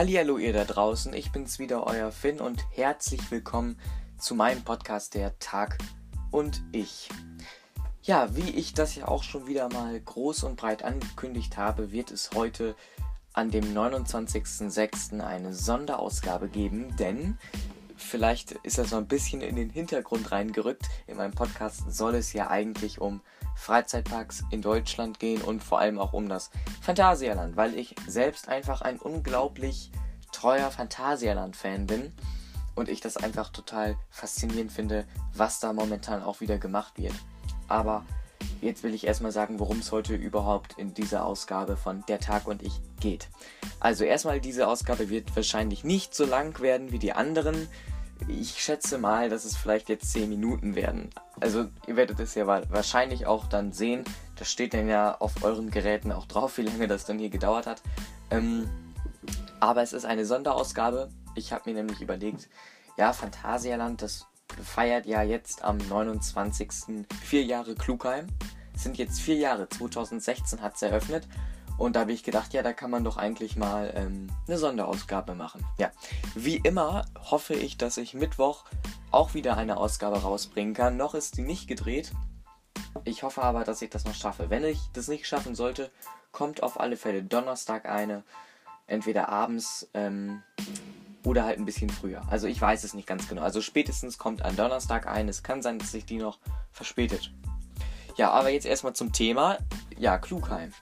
Hallihallo ihr da draußen, ich bin's wieder, euer Finn und herzlich willkommen zu meinem Podcast Der Tag und ich. Ja, wie ich das ja auch schon wieder mal groß und breit angekündigt habe, wird es heute an dem 29.06. eine Sonderausgabe geben, denn vielleicht ist das so ein bisschen in den Hintergrund reingerückt. In meinem Podcast soll es ja eigentlich um Freizeitparks in Deutschland gehen und vor allem auch um das Phantasialand, weil ich selbst einfach ein unglaublich treuer Phantasialand-Fan bin und ich das einfach total faszinierend finde, was da momentan auch wieder gemacht wird. Aber jetzt will ich erstmal sagen, worum es heute überhaupt in dieser Ausgabe von Der Tag und ich geht. Also erstmal, diese Ausgabe wird wahrscheinlich nicht so lang werden wie die anderen ich schätze mal, dass es vielleicht jetzt 10 Minuten werden. Also ihr werdet es ja wahrscheinlich auch dann sehen. Das steht dann ja auf euren Geräten auch drauf, wie lange das dann hier gedauert hat. Ähm, aber es ist eine Sonderausgabe. Ich habe mir nämlich überlegt, ja, Phantasialand, das feiert ja jetzt am 29. vier Jahre Klugheim. Sind jetzt vier Jahre. 2016 hat es eröffnet. Und da habe ich gedacht, ja, da kann man doch eigentlich mal ähm, eine Sonderausgabe machen. Ja, wie immer hoffe ich, dass ich Mittwoch auch wieder eine Ausgabe rausbringen kann. Noch ist die nicht gedreht. Ich hoffe aber, dass ich das noch schaffe. Wenn ich das nicht schaffen sollte, kommt auf alle Fälle Donnerstag eine. Entweder abends ähm, oder halt ein bisschen früher. Also ich weiß es nicht ganz genau. Also spätestens kommt ein Donnerstag ein. Es kann sein, dass sich die noch verspätet. Ja, aber jetzt erstmal zum Thema. Ja, Klugheim.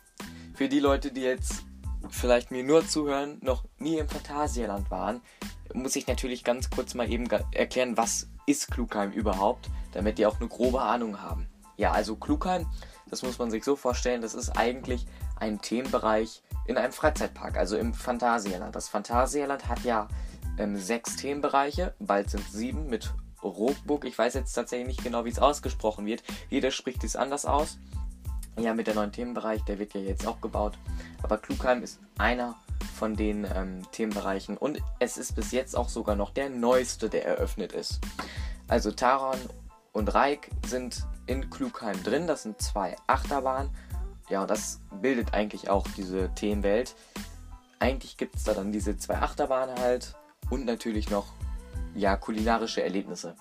Für die Leute, die jetzt vielleicht mir nur zuhören, noch nie im Phantasialand waren, muss ich natürlich ganz kurz mal eben erklären, was ist Klugheim überhaupt, damit die auch eine grobe Ahnung haben. Ja, also Klugheim, das muss man sich so vorstellen, das ist eigentlich ein Themenbereich in einem Freizeitpark, also im Phantasialand. Das Phantasialand hat ja ähm, sechs Themenbereiche, bald sind sieben mit Rockburg. Ich weiß jetzt tatsächlich nicht genau, wie es ausgesprochen wird. Jeder spricht es anders aus ja, mit der neuen Themenbereich, der wird ja jetzt auch gebaut. Aber Klugheim ist einer von den ähm, Themenbereichen und es ist bis jetzt auch sogar noch der neueste, der eröffnet ist. Also Taron und Reik sind in Klugheim drin. Das sind zwei Achterbahnen. Ja, und das bildet eigentlich auch diese Themenwelt. Eigentlich gibt es da dann diese zwei Achterbahnen halt und natürlich noch ja kulinarische Erlebnisse.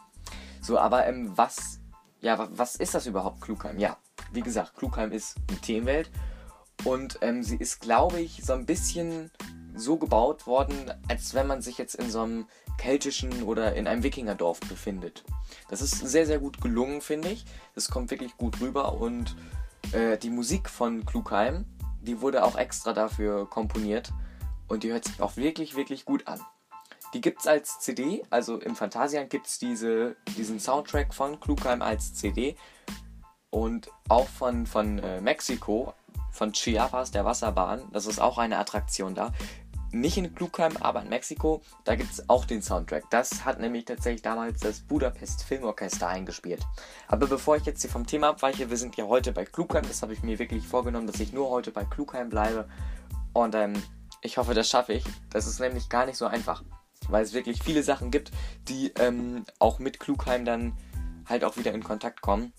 So, aber ähm, was ja was ist das überhaupt Klugheim? Ja, wie gesagt, Klugheim ist eine Themenwelt und ähm, sie ist, glaube ich, so ein bisschen so gebaut worden, als wenn man sich jetzt in so einem keltischen oder in einem Wikingerdorf befindet. Das ist sehr, sehr gut gelungen, finde ich. Das kommt wirklich gut rüber und äh, die Musik von Klugheim, die wurde auch extra dafür komponiert und die hört sich auch wirklich, wirklich gut an. Die gibt es als CD, also im Phantasian gibt es diese, diesen Soundtrack von Klugheim als CD und auch von, von äh, Mexiko, von Chiapas, der Wasserbahn. Das ist auch eine Attraktion da. Nicht in Klugheim, aber in Mexiko. Da gibt es auch den Soundtrack. Das hat nämlich tatsächlich damals das Budapest Filmorchester eingespielt. Aber bevor ich jetzt hier vom Thema abweiche, wir sind ja heute bei Klugheim. Das habe ich mir wirklich vorgenommen, dass ich nur heute bei Klugheim bleibe. Und ähm, ich hoffe, das schaffe ich. Das ist nämlich gar nicht so einfach. Weil es wirklich viele Sachen gibt, die ähm, auch mit Klugheim dann halt auch wieder in Kontakt kommen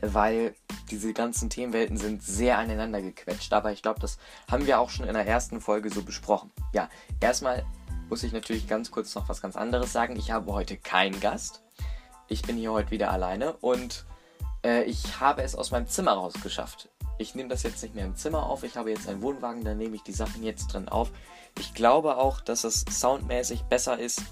weil diese ganzen Themenwelten sind sehr aneinander gequetscht. Aber ich glaube, das haben wir auch schon in der ersten Folge so besprochen. Ja, erstmal muss ich natürlich ganz kurz noch was ganz anderes sagen. Ich habe heute keinen Gast. Ich bin hier heute wieder alleine und äh, ich habe es aus meinem Zimmer rausgeschafft. Ich nehme das jetzt nicht mehr im Zimmer auf. Ich habe jetzt einen Wohnwagen, da nehme ich die Sachen jetzt drin auf. Ich glaube auch, dass es soundmäßig besser ist.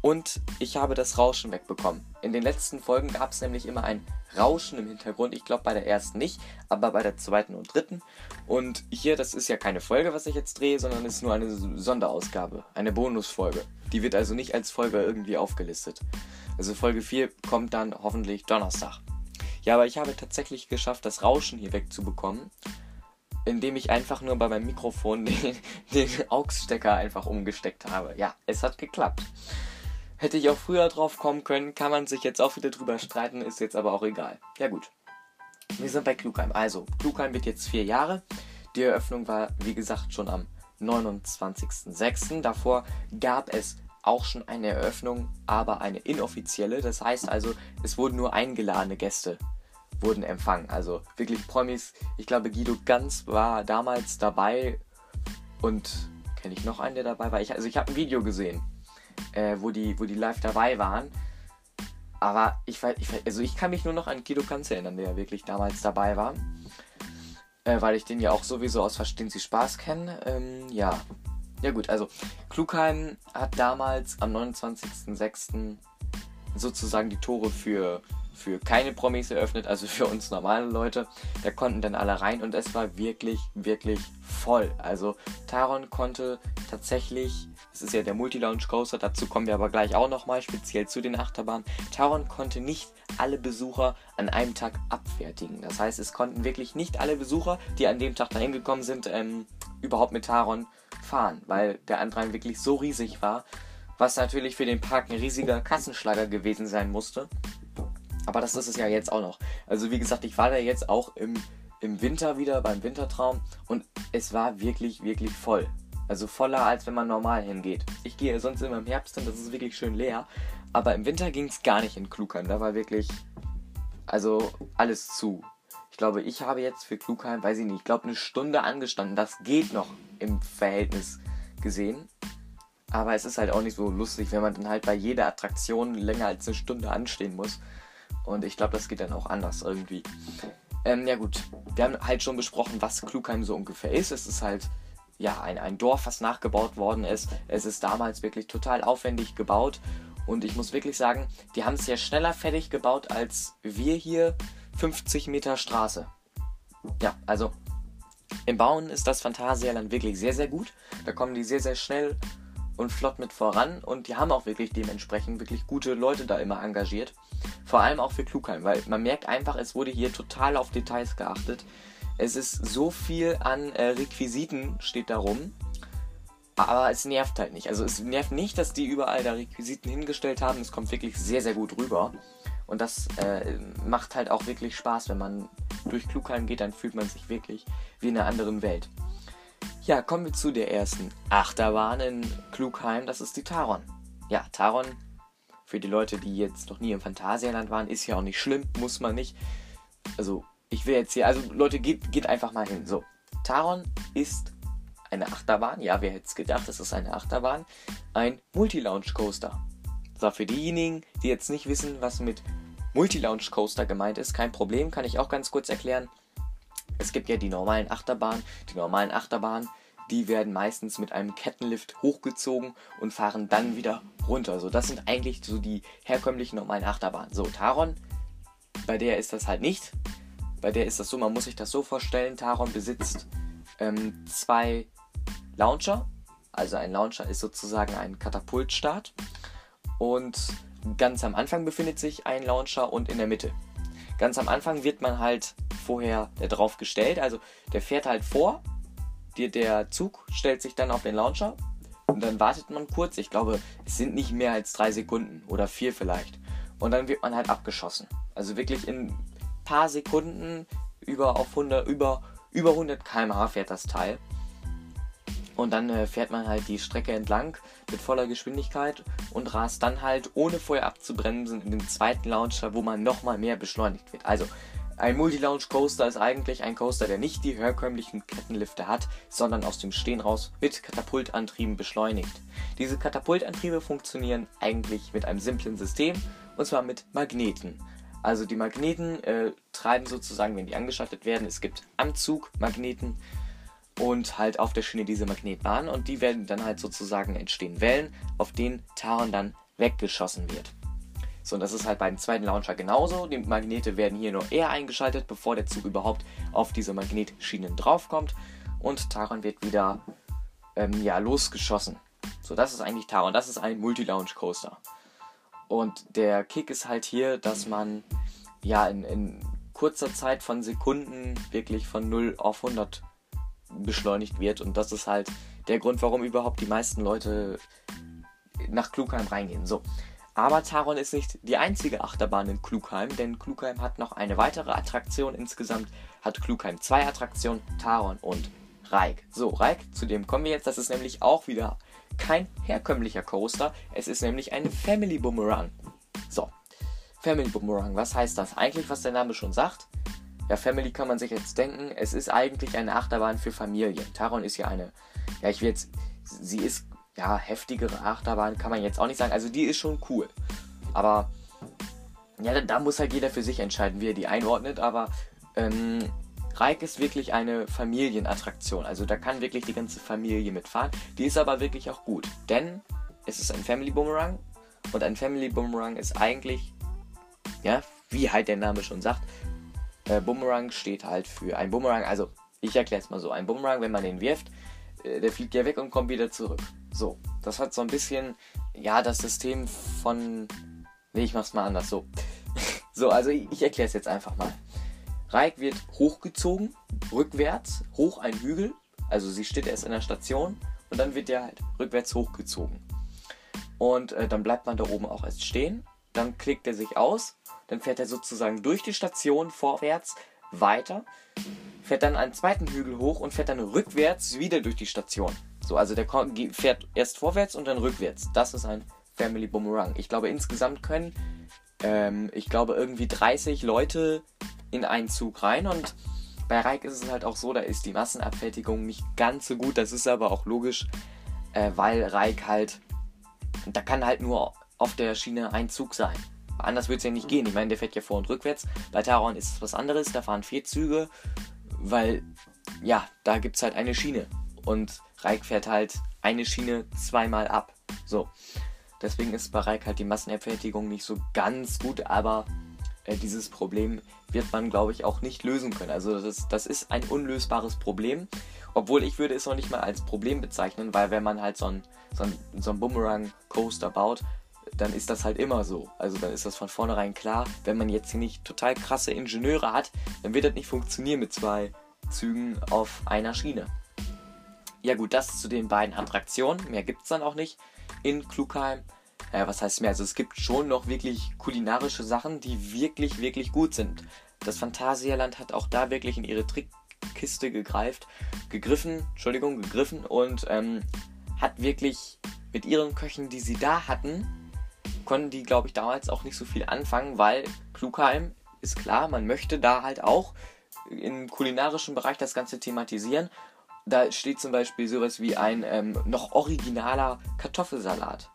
Und ich habe das Rauschen wegbekommen. In den letzten Folgen gab es nämlich immer ein Rauschen im Hintergrund. Ich glaube bei der ersten nicht, aber bei der zweiten und dritten. Und hier, das ist ja keine Folge, was ich jetzt drehe, sondern ist nur eine Sonderausgabe, eine Bonusfolge. Die wird also nicht als Folge irgendwie aufgelistet. Also Folge 4 kommt dann hoffentlich Donnerstag. Ja, aber ich habe tatsächlich geschafft, das Rauschen hier wegzubekommen, indem ich einfach nur bei meinem Mikrofon den, den AUX-Stecker einfach umgesteckt habe. Ja, es hat geklappt. Hätte ich auch früher drauf kommen können, kann man sich jetzt auch wieder drüber streiten, ist jetzt aber auch egal. Ja gut. Wir sind bei Klugheim. Also, Klugheim wird jetzt vier Jahre. Die Eröffnung war, wie gesagt, schon am 29.06. Davor gab es auch schon eine Eröffnung, aber eine inoffizielle. Das heißt also, es wurden nur eingeladene Gäste wurden empfangen. Also wirklich Promis. Ich glaube, Guido Ganz war damals dabei und kenne ich noch einen, der dabei war. Ich, also ich habe ein Video gesehen, äh, wo, die, wo die live dabei waren. Aber ich, ich, also ich kann mich nur noch an Guido Kanz erinnern, der wirklich damals dabei war. Äh, weil ich den ja auch sowieso aus Verstehen Sie Spaß kenne. Ähm, ja. Ja gut, also Klugheim hat damals am 29.06. sozusagen die Tore für für keine Promis eröffnet, also für uns normale Leute. Da konnten dann alle rein und es war wirklich, wirklich voll. Also Taron konnte tatsächlich, das ist ja der Multi-Lounge Coaster, dazu kommen wir aber gleich auch nochmal, speziell zu den Achterbahnen. Taron konnte nicht alle Besucher an einem Tag abfertigen. Das heißt, es konnten wirklich nicht alle Besucher, die an dem Tag dahin gekommen sind, ähm, überhaupt mit Taron fahren, weil der Andrang wirklich so riesig war, was natürlich für den Park ein riesiger Kassenschlager gewesen sein musste. Aber das ist es ja jetzt auch noch. Also wie gesagt, ich war da jetzt auch im, im Winter wieder beim Wintertraum und es war wirklich, wirklich voll. Also voller, als wenn man normal hingeht. Ich gehe sonst immer im Herbst hin, das ist wirklich schön leer. Aber im Winter ging es gar nicht in Klugheim. Da war wirklich, also alles zu. Ich glaube, ich habe jetzt für Klugheim, weiß ich nicht, ich glaube eine Stunde angestanden. Das geht noch im Verhältnis gesehen. Aber es ist halt auch nicht so lustig, wenn man dann halt bei jeder Attraktion länger als eine Stunde anstehen muss. Und ich glaube, das geht dann auch anders irgendwie. Ähm, ja gut, wir haben halt schon besprochen, was Klugheim so ungefähr ist. Es ist halt ja ein, ein Dorf, was nachgebaut worden ist. Es ist damals wirklich total aufwendig gebaut. Und ich muss wirklich sagen, die haben es ja schneller fertig gebaut als wir hier 50 Meter Straße. Ja, also im Bauen ist das Phantasialand wirklich sehr, sehr gut. Da kommen die sehr, sehr schnell und flott mit voran und die haben auch wirklich dementsprechend wirklich gute Leute da immer engagiert. Vor allem auch für Klugheim, weil man merkt einfach, es wurde hier total auf Details geachtet. Es ist so viel an äh, Requisiten steht da rum, aber es nervt halt nicht. Also es nervt nicht, dass die überall da Requisiten hingestellt haben. Es kommt wirklich sehr, sehr gut rüber. Und das äh, macht halt auch wirklich Spaß, wenn man durch Klugheim geht, dann fühlt man sich wirklich wie in einer anderen Welt. Ja, kommen wir zu der ersten Achterbahn in Klugheim. Das ist die Taron. Ja, Taron, für die Leute, die jetzt noch nie im Phantasialand waren, ist ja auch nicht schlimm, muss man nicht. Also, ich will jetzt hier, also Leute, geht, geht einfach mal hin. So, Taron ist eine Achterbahn. Ja, wer hätte es gedacht, es ist eine Achterbahn. Ein Multi-Lounge-Coaster. So, für diejenigen, die jetzt nicht wissen, was mit Multi-Lounge-Coaster gemeint ist, kein Problem, kann ich auch ganz kurz erklären. Es gibt ja die normalen Achterbahnen. Die normalen Achterbahnen, die werden meistens mit einem Kettenlift hochgezogen und fahren dann wieder runter. So, das sind eigentlich so die herkömmlichen normalen Achterbahnen. So, Taron, bei der ist das halt nicht. Bei der ist das so, man muss sich das so vorstellen, Taron besitzt ähm, zwei Launcher. Also ein Launcher ist sozusagen ein Katapultstart. Und ganz am Anfang befindet sich ein Launcher und in der Mitte. Ganz am Anfang wird man halt vorher drauf gestellt. Also der fährt halt vor, die, der Zug stellt sich dann auf den Launcher und dann wartet man kurz. Ich glaube, es sind nicht mehr als drei Sekunden oder vier vielleicht. Und dann wird man halt abgeschossen. Also wirklich in ein paar Sekunden über auf 100, über, über 100 km/h fährt das Teil. Und dann äh, fährt man halt die Strecke entlang mit voller Geschwindigkeit und rast dann halt ohne vorher abzubremsen in den zweiten Launcher, wo man nochmal mehr beschleunigt wird. Also ein Multi-Launch-Coaster ist eigentlich ein Coaster, der nicht die herkömmlichen Kettenlifte hat, sondern aus dem Stehen raus mit Katapultantrieben beschleunigt. Diese Katapultantriebe funktionieren eigentlich mit einem simplen System, und zwar mit Magneten. Also die Magneten äh, treiben sozusagen, wenn die angeschaltet werden, es gibt am Zug Magneten und halt auf der Schiene diese Magnetbahn und die werden dann halt sozusagen entstehen Wellen, auf denen Taron dann weggeschossen wird. So, und das ist halt beim zweiten Launcher genauso. Die Magnete werden hier nur eher eingeschaltet, bevor der Zug überhaupt auf diese Magnetschienen draufkommt. Und Taron wird wieder ähm, ja, losgeschossen. So, das ist eigentlich Taron. Das ist ein Multi-Launch-Coaster. Und der Kick ist halt hier, dass man ja in, in kurzer Zeit von Sekunden wirklich von 0 auf 100 beschleunigt wird. Und das ist halt der Grund, warum überhaupt die meisten Leute nach Klugheim reingehen. So, aber Taron ist nicht die einzige Achterbahn in Klugheim, denn Klugheim hat noch eine weitere Attraktion. Insgesamt hat Klugheim zwei Attraktionen, Taron und Reik. So, Reik, zu dem kommen wir jetzt. Das ist nämlich auch wieder kein herkömmlicher Coaster. Es ist nämlich ein Family Boomerang. So, Family Boomerang, was heißt das? Eigentlich, was der Name schon sagt. Ja, Family kann man sich jetzt denken. Es ist eigentlich eine Achterbahn für Familien. Taron ist ja eine, ja, ich will jetzt sie ist, ja, heftigere Achterbahn kann man jetzt auch nicht sagen. Also die ist schon cool. Aber ja, da, da muss halt jeder für sich entscheiden, wie er die einordnet. Aber ähm, Reik ist wirklich eine Familienattraktion. Also da kann wirklich die ganze Familie mitfahren. Die ist aber wirklich auch gut. Denn es ist ein Family Boomerang. Und ein Family Boomerang ist eigentlich, ja, wie halt der Name schon sagt, äh, Boomerang steht halt für ein Boomerang. Also ich erkläre es mal so. Ein Boomerang, wenn man den wirft, äh, der fliegt ja weg und kommt wieder zurück. So, das hat so ein bisschen, ja, das System von... Nee, ich mach's mal anders. So, so also ich, ich erkläre es jetzt einfach mal. Reik wird hochgezogen, rückwärts, hoch ein Hügel. Also sie steht erst in der Station und dann wird der halt rückwärts hochgezogen. Und äh, dann bleibt man da oben auch erst stehen. Dann klickt er sich aus. Dann fährt er sozusagen durch die Station vorwärts weiter. Fährt dann einen zweiten Hügel hoch und fährt dann rückwärts wieder durch die Station. So, also der fährt erst vorwärts und dann rückwärts. Das ist ein Family Boomerang. Ich glaube, insgesamt können, ähm, ich glaube, irgendwie 30 Leute in einen Zug rein und bei Reik ist es halt auch so, da ist die Massenabfertigung nicht ganz so gut. Das ist aber auch logisch, äh, weil Reik halt, da kann halt nur auf der Schiene ein Zug sein. Anders wird es ja nicht gehen. Ich meine, der fährt ja vor und rückwärts. Bei Taron ist es was anderes. Da fahren vier Züge, weil, ja, da gibt es halt eine Schiene. Und Reik fährt halt eine Schiene zweimal ab. So. Deswegen ist bei Reik halt die Massenabfertigung nicht so ganz gut, aber äh, dieses Problem wird man, glaube ich, auch nicht lösen können. Also das, das ist ein unlösbares Problem. Obwohl ich würde es noch nicht mal als Problem bezeichnen, weil wenn man halt so ein, so ein, so ein Boomerang-Coaster baut, dann ist das halt immer so. Also dann ist das von vornherein klar. Wenn man jetzt hier nicht total krasse Ingenieure hat, dann wird das nicht funktionieren mit zwei Zügen auf einer Schiene. Ja gut, das zu den beiden Attraktionen. Mehr gibt es dann auch nicht in Klugheim äh, was heißt mehr? Also es gibt schon noch wirklich kulinarische Sachen, die wirklich, wirklich gut sind. Das Phantasialand hat auch da wirklich in ihre Trickkiste gegreift, gegriffen, Entschuldigung, gegriffen und ähm, hat wirklich mit ihren Köchen, die sie da hatten, konnten die, glaube ich, damals auch nicht so viel anfangen, weil Klugheim ist klar, man möchte da halt auch im kulinarischen Bereich das Ganze thematisieren. Da steht zum Beispiel sowas wie ein ähm, noch originaler Kartoffelsalat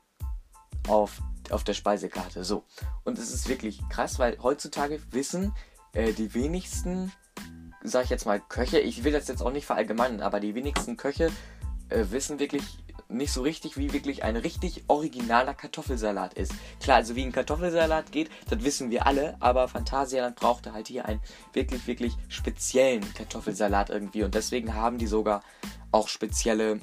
auf, auf der Speisekarte. So. Und es ist wirklich krass, weil heutzutage wissen äh, die wenigsten, sag ich jetzt mal, Köche, ich will das jetzt auch nicht verallgemeinern, aber die wenigsten Köche äh, wissen wirklich nicht so richtig, wie wirklich ein richtig originaler Kartoffelsalat ist. Klar, also wie ein Kartoffelsalat geht, das wissen wir alle, aber Phantasialand brauchte halt hier einen wirklich, wirklich speziellen Kartoffelsalat irgendwie und deswegen haben die sogar auch spezielle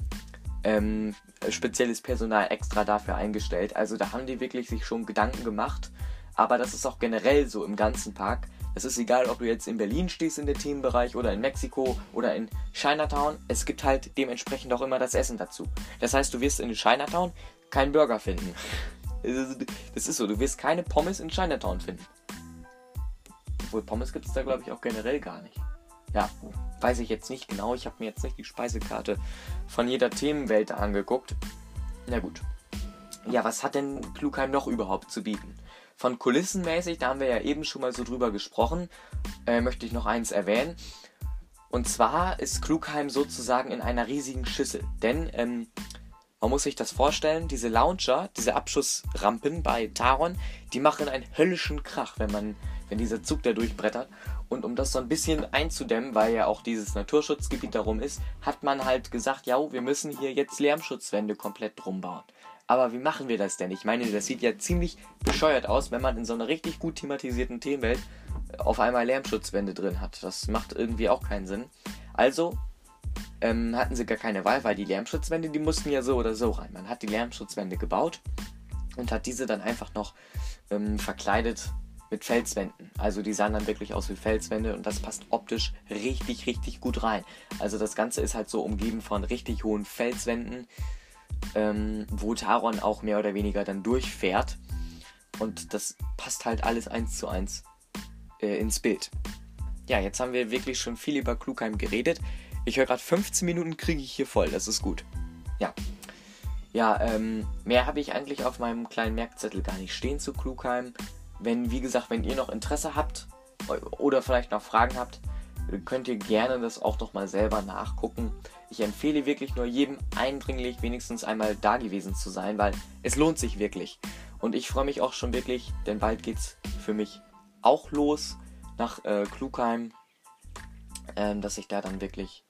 ähm, spezielles Personal extra dafür eingestellt. Also da haben die wirklich sich schon Gedanken gemacht. Aber das ist auch generell so im ganzen Park. Es ist egal, ob du jetzt in Berlin stehst in der Themenbereich oder in Mexiko oder in Chinatown. Es gibt halt dementsprechend auch immer das Essen dazu. Das heißt, du wirst in Chinatown keinen Burger finden. Das ist so, du wirst keine Pommes in Chinatown finden. Obwohl Pommes gibt es da, glaube ich, auch generell gar nicht. Ja, weiß ich jetzt nicht genau. Ich habe mir jetzt nicht die Speisekarte von jeder Themenwelt angeguckt. Na gut. Ja, was hat denn Klugheim noch überhaupt zu bieten? Von Kulissenmäßig, da haben wir ja eben schon mal so drüber gesprochen, äh, möchte ich noch eins erwähnen. Und zwar ist Klugheim sozusagen in einer riesigen Schüssel. Denn ähm, man muss sich das vorstellen, diese Launcher, diese Abschussrampen bei Taron, die machen einen höllischen Krach, wenn man, wenn dieser Zug da durchbrettert. Und um das so ein bisschen einzudämmen, weil ja auch dieses Naturschutzgebiet darum ist, hat man halt gesagt, ja, wir müssen hier jetzt Lärmschutzwände komplett drum bauen. Aber wie machen wir das denn? Ich meine, das sieht ja ziemlich bescheuert aus, wenn man in so einer richtig gut thematisierten Themenwelt auf einmal Lärmschutzwände drin hat. Das macht irgendwie auch keinen Sinn. Also ähm, hatten sie gar keine Wahl, weil die Lärmschutzwände, die mussten ja so oder so rein. Man hat die Lärmschutzwände gebaut und hat diese dann einfach noch ähm, verkleidet mit Felswänden. Also die sahen dann wirklich aus wie Felswände und das passt optisch richtig, richtig gut rein. Also das Ganze ist halt so umgeben von richtig hohen Felswänden, ähm, wo Taron auch mehr oder weniger dann durchfährt. Und das passt halt alles eins zu eins äh, ins Bild. Ja, jetzt haben wir wirklich schon viel über Klugheim geredet. Ich höre gerade 15 Minuten kriege ich hier voll, das ist gut. Ja. Ja, ähm, mehr habe ich eigentlich auf meinem kleinen Merkzettel gar nicht stehen zu Klugheim. Wenn, wie gesagt, wenn ihr noch Interesse habt oder vielleicht noch Fragen habt, könnt ihr gerne das auch noch mal selber nachgucken. Ich empfehle wirklich nur jedem eindringlich wenigstens einmal da gewesen zu sein, weil es lohnt sich wirklich. Und ich freue mich auch schon wirklich, denn bald geht's für mich auch los nach äh, Klugheim, ähm, dass ich da dann wirklich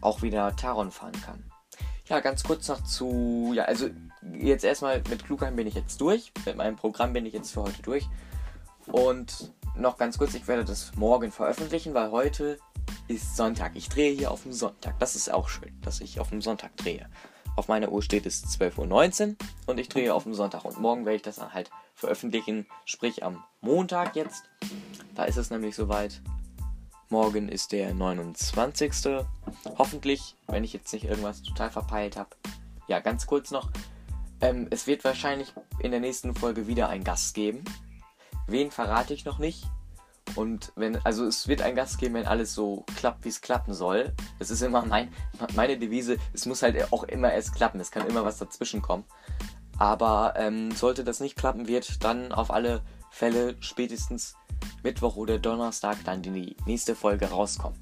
auch wieder Taron fahren kann. Ja, ganz kurz noch zu, ja, also jetzt erstmal mit Klugheim bin ich jetzt durch, mit meinem Programm bin ich jetzt für heute durch. Und noch ganz kurz, ich werde das morgen veröffentlichen, weil heute ist Sonntag. Ich drehe hier auf dem Sonntag. Das ist auch schön, dass ich auf dem Sonntag drehe. Auf meiner Uhr steht es 12.19 Uhr und ich drehe auf dem Sonntag. Und morgen werde ich das dann halt veröffentlichen, sprich am Montag jetzt. Da ist es nämlich soweit. Morgen ist der 29. Hoffentlich, wenn ich jetzt nicht irgendwas total verpeilt habe. Ja, ganz kurz noch. Ähm, es wird wahrscheinlich in der nächsten Folge wieder einen Gast geben. Wen verrate ich noch nicht. Und wenn, also es wird einen Gast geben, wenn alles so klappt, wie es klappen soll. Das ist immer mein, meine Devise. Es muss halt auch immer erst klappen. Es kann immer was dazwischen kommen. Aber ähm, sollte das nicht klappen, wird dann auf alle Fälle spätestens Mittwoch oder Donnerstag dann die nächste Folge rauskommen.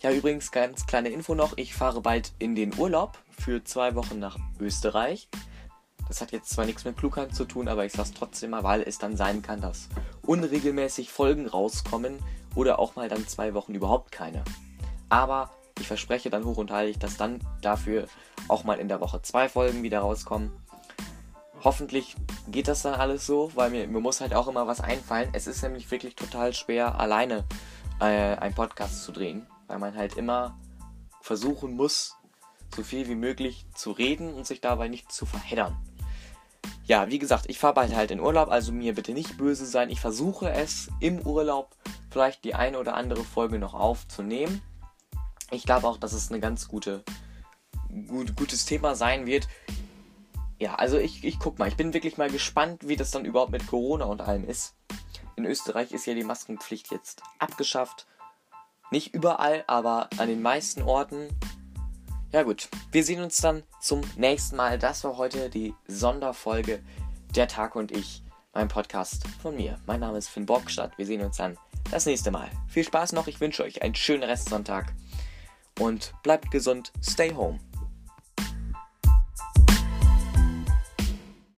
Ja, übrigens ganz kleine Info noch. Ich fahre bald in den Urlaub für zwei Wochen nach Österreich. Das hat jetzt zwar nichts mit Klugheit zu tun, aber ich sage es trotzdem mal, weil es dann sein kann, dass unregelmäßig Folgen rauskommen oder auch mal dann zwei Wochen überhaupt keine. Aber ich verspreche dann hoch und heilig, dass dann dafür auch mal in der Woche zwei Folgen wieder rauskommen. Hoffentlich geht das dann alles so, weil mir, mir muss halt auch immer was einfallen. Es ist nämlich wirklich total schwer, alleine äh, einen Podcast zu drehen, weil man halt immer versuchen muss, so viel wie möglich zu reden und sich dabei nicht zu verheddern ja, wie gesagt, ich fahre bald halt in Urlaub, also mir bitte nicht böse sein. Ich versuche es im Urlaub vielleicht die eine oder andere Folge noch aufzunehmen. Ich glaube auch, dass es eine ganz gute, gut, gutes Thema sein wird. Ja, also ich, ich guck mal, ich bin wirklich mal gespannt, wie das dann überhaupt mit Corona und allem ist. In Österreich ist ja die Maskenpflicht jetzt abgeschafft. Nicht überall, aber an den meisten Orten. Ja gut, wir sehen uns dann zum nächsten Mal. Das war heute die Sonderfolge Der Tag und ich, mein Podcast von mir. Mein Name ist Finn Borgstadt. Wir sehen uns dann das nächste Mal. Viel Spaß noch, ich wünsche euch einen schönen Restsonntag und bleibt gesund, stay home.